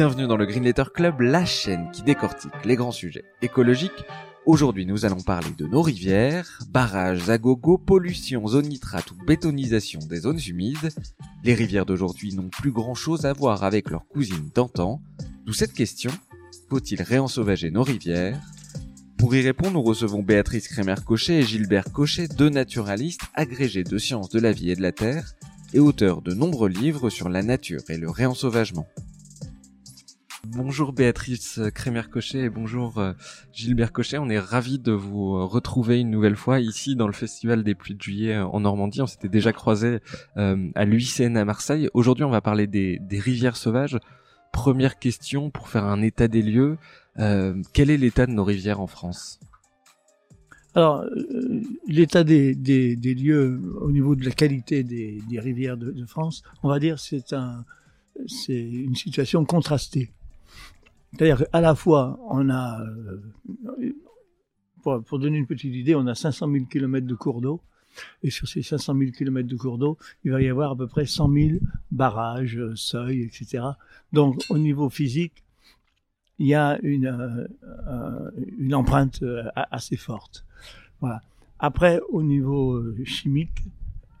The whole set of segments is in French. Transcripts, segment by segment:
Bienvenue dans le Green Letter Club, la chaîne qui décortique les grands sujets écologiques. Aujourd'hui, nous allons parler de nos rivières, barrages à pollution, zone nitrate ou bétonisation des zones humides. Les rivières d'aujourd'hui n'ont plus grand chose à voir avec leurs cousines d'antan. D'où cette question, faut-il réensauvager nos rivières? Pour y répondre, nous recevons Béatrice Crémer-Cochet et Gilbert Cochet, deux naturalistes agrégés de sciences de la vie et de la terre et auteurs de nombreux livres sur la nature et le réensauvagement. Bonjour Béatrice Crémer-Cochet et bonjour euh, Gilbert Cochet. On est ravis de vous euh, retrouver une nouvelle fois ici dans le Festival des Pluies de Juillet euh, en Normandie. On s'était déjà croisés à l'UICN à Marseille. Aujourd'hui, on va parler des, rivières sauvages. Première question pour faire un état des lieux. quel est l'état de nos rivières en France? Alors, l'état des, lieux au niveau de la qualité des, rivières de, France, on va dire c'est une situation contrastée. C'est-à-dire qu'à la fois, on a, euh, pour, donner une petite idée, on a 500 000 km de cours d'eau. Et sur ces 500 000 km de cours d'eau, il va y avoir à peu près 100 000 barrages, euh, seuils, etc. Donc, au niveau physique, il y a une, euh, une empreinte assez forte. Voilà. Après, au niveau chimique,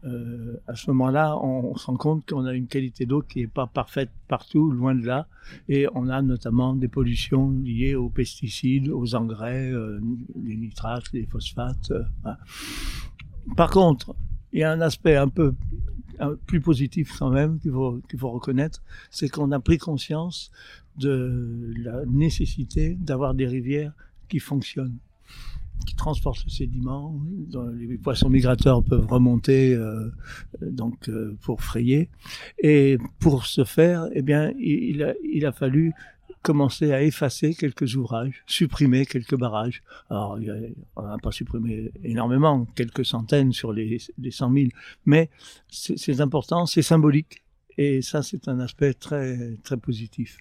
euh, à ce moment-là, on, se rend compte qu'on a une qualité d'eau qui n'est pas parfaite partout, loin de là, et on a notamment des pollutions liées aux pesticides, aux engrais, euh, les nitrates, les phosphates. Euh, Par contre, il y a un aspect un peu plus positif quand même qu'il faut, qu'il faut reconnaître, c'est qu'on a pris conscience de la nécessité d'avoir des rivières qui fonctionnent qui transportent le sédiment. Les poissons migrateurs peuvent remonter euh, donc euh, pour frayer. Et pour ce faire, eh bien, il a, fallu commencer à effacer quelques ouvrages, supprimer quelques barrages. Alors, on n'a pas supprimé énormément, quelques centaines sur les, les 100 000, mais c'est important, c'est symbolique, et ça, c'est un aspect très, très positif.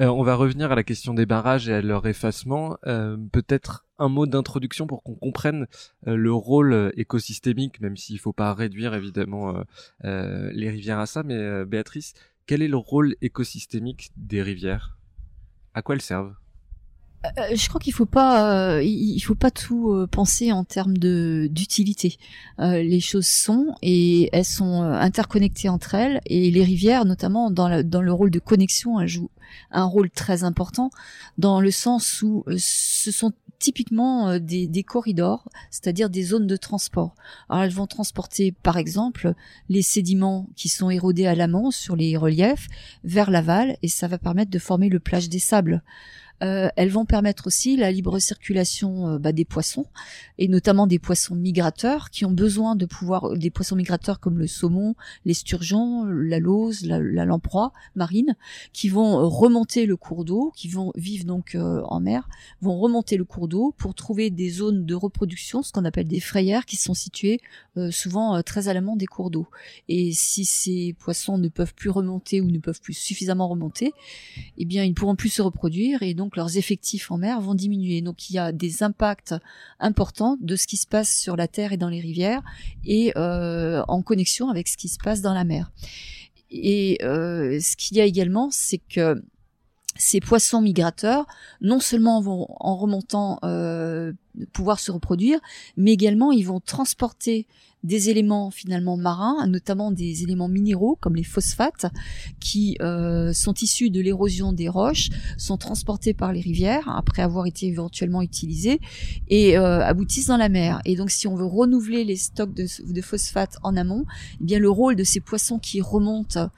Euh, on va revenir à la question des barrages et à leur effacement. Euh, peut-être un mot d'introduction pour qu'on comprenne euh, le rôle écosystémique, même s'il ne faut pas réduire évidemment les rivières à ça. Mais Béatrice, quel est le rôle écosystémique des rivières? À quoi elles servent? Euh, je crois qu'il faut pas, euh, il faut pas tout euh, penser en termes de d'utilité. les choses sont et elles sont interconnectées entre elles et les rivières, notamment dans, dans le rôle de connexion, elles jouent un rôle très important dans le sens où ce sont typiquement des, des corridors, c'est-à-dire des zones de transport. Alors elles vont transporter par exemple les sédiments qui sont érodés à l'amont sur les reliefs vers l'aval et ça va permettre de former le plage des sables. Euh, elles vont permettre aussi la libre circulation euh, bah, des poissons et notamment des poissons migrateurs qui ont besoin de pouvoir des poissons migrateurs comme le saumon, les sturgeons, la lauze, la, lamproie marine qui vont remonter le cours d'eau, qui vont vivre donc euh, en mer, vont remonter le cours d'eau pour trouver des zones de reproduction, ce qu'on appelle des frayères qui sont situées souvent très à l'amont des cours d'eau. Et si ces poissons ne peuvent plus remonter ou ne peuvent plus suffisamment remonter, eh bien ils ne pourront plus se reproduire et donc donc leurs effectifs en mer vont diminuer. Donc il y a des impacts importants de ce qui se passe sur la terre et dans les rivières et euh, en connexion avec ce qui se passe dans la mer. Et euh, ce qu'il y a également, c'est que ces poissons migrateurs, non seulement vont en remontant euh, pouvoir se reproduire, mais également ils vont transporter des éléments finalement marins, notamment des éléments minéraux comme les phosphates, qui euh, sont issus de l'érosion des roches, sont transportés par les rivières après avoir été éventuellement utilisés et euh, aboutissent dans la mer. Et donc, si on veut renouveler les stocks de, de phosphates en amont, eh bien le rôle de ces poissons qui remontent,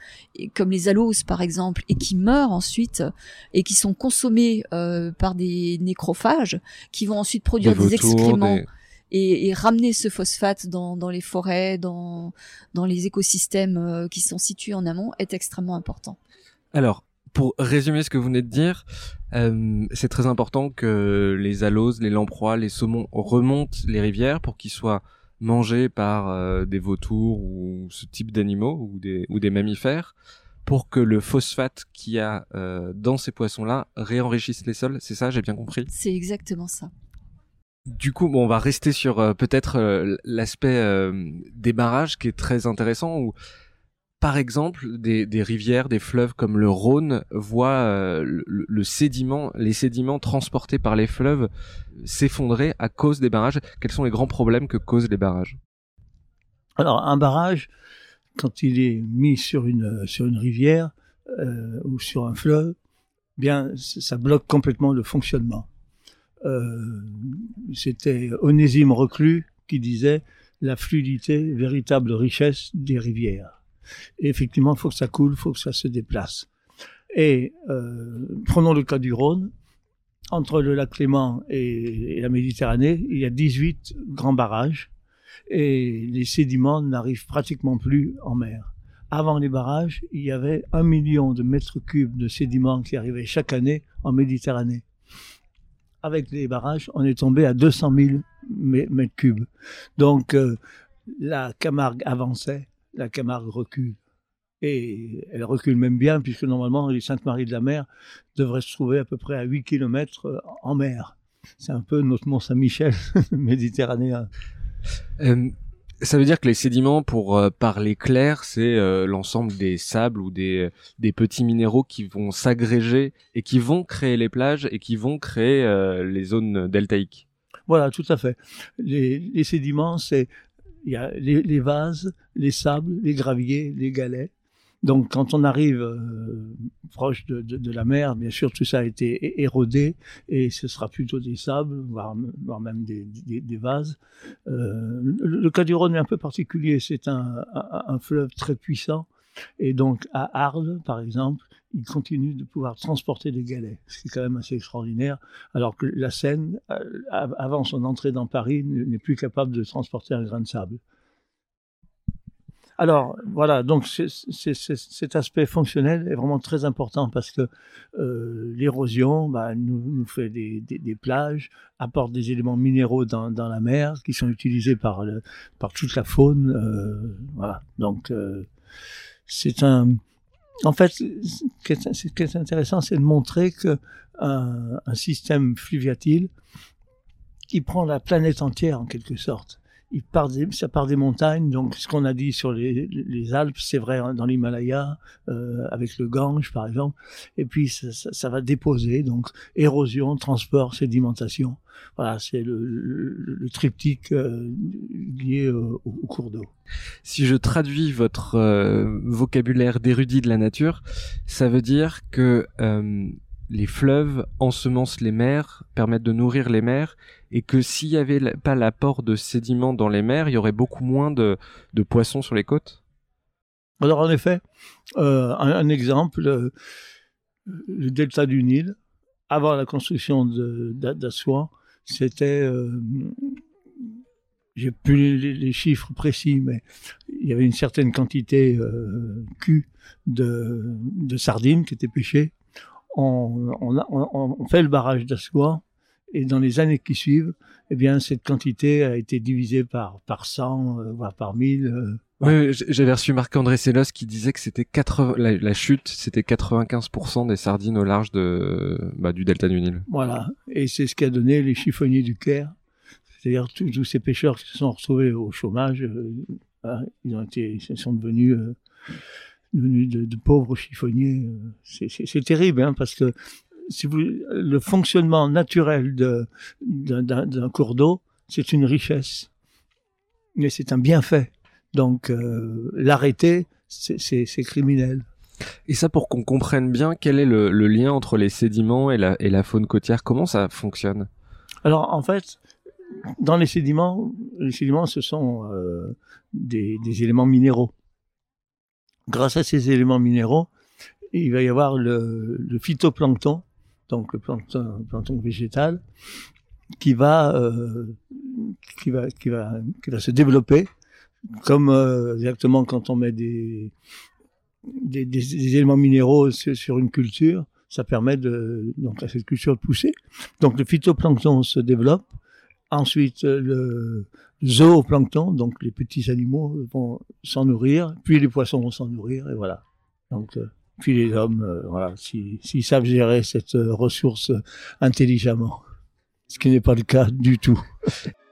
comme les aloses par exemple, et qui meurent ensuite et qui sont consommés euh, par des nécrophages, qui vont ensuite produire des, excréments et, ramener ce phosphate dans, dans les forêts, dans, dans les écosystèmes euh, qui sont situés en amont est extrêmement important. Alors, pour résumer ce que vous venez de dire, euh, c'est très important que les aloses, les lamproies, les saumons remontent les rivières pour qu'ils soient mangés par euh, des vautours ou ce type d'animaux ou des, ou des mammifères pour que le phosphate qu'il y a dans ces poissons-là réenrichisse les sols. C'est ça, j'ai bien compris? C'est exactement ça. Du coup, bon, on va rester sur euh, peut-être euh, l'aspect euh, des barrages qui est très intéressant. Où par exemple, des, rivières, des fleuves comme le Rhône voient le, sédiment, les sédiments transportés par les fleuves s'effondrer à cause des barrages. Quels sont les grands problèmes que causent les barrages? Alors, un barrage, quand il est mis sur une sur une rivière ou sur un fleuve, bien, ça bloque complètement le fonctionnement. Euh, C'était Onésime Reclus qui disait la fluidité, véritable richesse des rivières. Et effectivement, il faut que ça coule, il faut que ça se déplace. Et euh, prenons le cas du Rhône. Entre le lac Clément et, la Méditerranée, il y a 18 grands barrages et les sédiments n'arrivent pratiquement plus en mer. Avant les barrages, il y avait un million de mètres cubes de sédiments qui arrivaient chaque année en Méditerranée. Avec les barrages, on est tombé à 200 000 mètres cubes. Donc, euh, la Camargue avançait la Camargue recule. Et elle recule même bien, puisque normalement, les Saintes-Maries de la Mer devraient se trouver à peu près à 8 km euh, en mer. C'est un peu notre Mont-Saint-Michel méditerranéen. Euh, ça veut dire que les sédiments, pour euh, parler clair, c'est l'ensemble des sables ou des, des petits minéraux qui vont s'agréger et qui vont créer les plages et qui vont créer les zones deltaïques. Voilà, tout à fait. Les, les sédiments, c'est il y a les, vases, les sables, les graviers, les galets. Donc, quand on arrive euh, proche de, la mer, bien sûr, tout ça a été érodé et ce sera plutôt des sables, voire, même des, vases. Euh, le, cas du Rhône est un peu particulier. C'est un, un, un, fleuve très puissant et donc, à Arles, par exemple, il continue de pouvoir transporter des galets, ce qui est quand même assez extraordinaire, alors que la Seine, euh, avant son entrée dans Paris, n'est plus capable de transporter un grain de sable. Alors voilà, donc cet aspect fonctionnel est vraiment très important parce que euh, l'érosion bah, nous, fait des, plages, apporte des éléments minéraux dans, la mer qui sont utilisés par, par toute la faune. Euh, voilà, donc euh, c'est un. En fait, ce qui est, intéressant, c'est de montrer que un, un, système fluviatile qui prend la planète entière en quelque sorte. Il part des, ça part des montagnes, donc ce qu'on a dit sur les, les Alpes, c'est vrai hein, dans l'Himalaya, euh, avec le Gange par exemple, et puis ça, va déposer, donc érosion, transport, sédimentation. Voilà, c'est le, triptyque euh, lié au, au cours d'eau. Si je traduis votre euh, vocabulaire d'érudit de la nature, ça veut dire que euh, les fleuves ensemencent les mers, permettent de nourrir les mers, et que s'il n'y avait pas l'apport de sédiments dans les mers, il y aurait beaucoup moins de, poissons sur les côtes? Alors en effet, euh, un, exemple, euh, le delta du Nil, avant la construction d'Assois, c'était... Euh, j'ai plus les, chiffres précis, mais il y avait une certaine quantité Q de sardines qui étaient pêchées on, on, on, on fait le barrage d'Assois et dans les années qui suivent, eh bien, cette quantité a été divisée par, par 100, euh, voire par 1000. Euh, oui, j'avais reçu Marc-André Sellos qui disait que c'était 80, la, la, chute, c'était 95% des sardines au large de, bah, du delta du Nil. Voilà. Et c'est ce qui a donné les chiffonniers du Caire. C'est-à-dire tous, tous, ces pêcheurs qui se sont retrouvés au chômage, euh, ils ont été, ils sont devenus, euh, devenus de, de, pauvres chiffonniers. C'est terrible, hein, parce que si vous, le fonctionnement naturel d'un cours d'eau, c'est une richesse, mais c'est un bienfait. Donc euh, l'arrêter, c'est criminel. Et ça, pour qu'on comprenne bien, quel est le, le, lien entre les sédiments et la, et la faune côtière Comment ça fonctionne? Alors, en fait, dans les sédiments, les sédiments, ce sont euh, des, des, éléments minéraux. Grâce à ces éléments minéraux, il va y avoir le, phytoplancton donc le plancton, végétal, qui va, euh, qui va, qui va, qui va se développer, comme euh, exactement quand on met des, des, éléments minéraux sur, une culture, ça permet donc à cette culture de pousser. Donc le phytoplancton se développe. Ensuite, le zooplancton, donc les petits animaux vont s'en nourrir, puis les poissons vont s'en nourrir, et voilà. Donc, euh, puis les hommes, euh, voilà, s'ils si, savent gérer cette euh, ressource intelligemment, ce qui n'est pas le cas du tout.